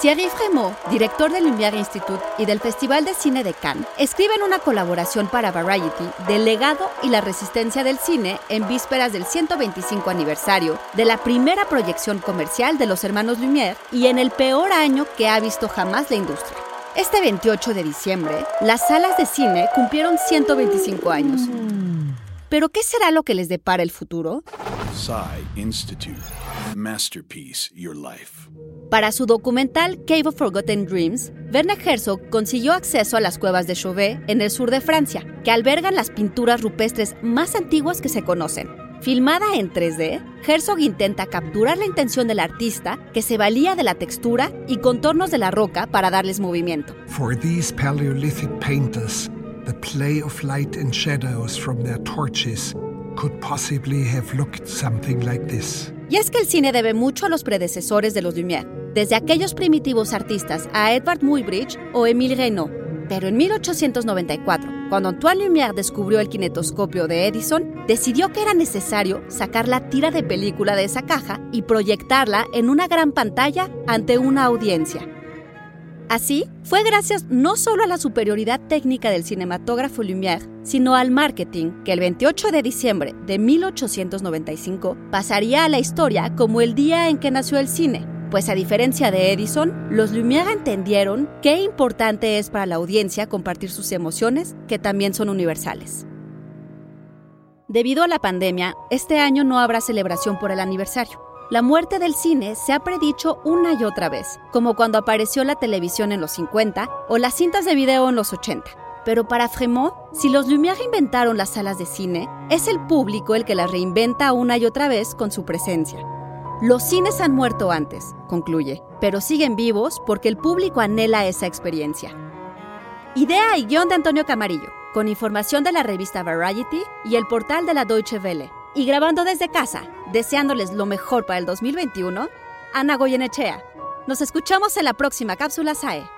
Thierry Fremont, director del Lumière Institute y del Festival de Cine de Cannes, escribe en una colaboración para Variety del legado y la resistencia del cine en vísperas del 125 aniversario de la primera proyección comercial de los hermanos Lumière y en el peor año que ha visto jamás la industria. Este 28 de diciembre, las salas de cine cumplieron 125 años. ¿Pero qué será lo que les depara el futuro? Institute. Masterpiece Your Life. Para su documental Cave of Forgotten Dreams, Werner Herzog consiguió acceso a las cuevas de Chauvet en el sur de Francia, que albergan las pinturas rupestres más antiguas que se conocen. Filmada en 3D, Herzog intenta capturar la intención del artista que se valía de la textura y contornos de la roca para darles movimiento. For these Paleolithic painters, the play of light and shadows from their torches could possibly have looked something like this. Y es que el cine debe mucho a los predecesores de los Lumière, desde aquellos primitivos artistas a Edvard Muybridge o Émile Reynaud. Pero en 1894, cuando Antoine Lumière descubrió el kinetoscopio de Edison, decidió que era necesario sacar la tira de película de esa caja y proyectarla en una gran pantalla ante una audiencia. Así, fue gracias no solo a la superioridad técnica del cinematógrafo Lumière, sino al marketing que el 28 de diciembre de 1895 pasaría a la historia como el día en que nació el cine, pues a diferencia de Edison, los Lumière entendieron qué importante es para la audiencia compartir sus emociones, que también son universales. Debido a la pandemia, este año no habrá celebración por el aniversario. La muerte del cine se ha predicho una y otra vez, como cuando apareció la televisión en los 50 o las cintas de video en los 80. Pero para Fremont, si los Lumière inventaron las salas de cine, es el público el que las reinventa una y otra vez con su presencia. Los cines han muerto antes, concluye, pero siguen vivos porque el público anhela esa experiencia. Idea y guion de Antonio Camarillo, con información de la revista Variety y el portal de la Deutsche Welle y grabando desde casa, deseándoles lo mejor para el 2021, Ana Goyenechea. Nos escuchamos en la próxima cápsula SAE.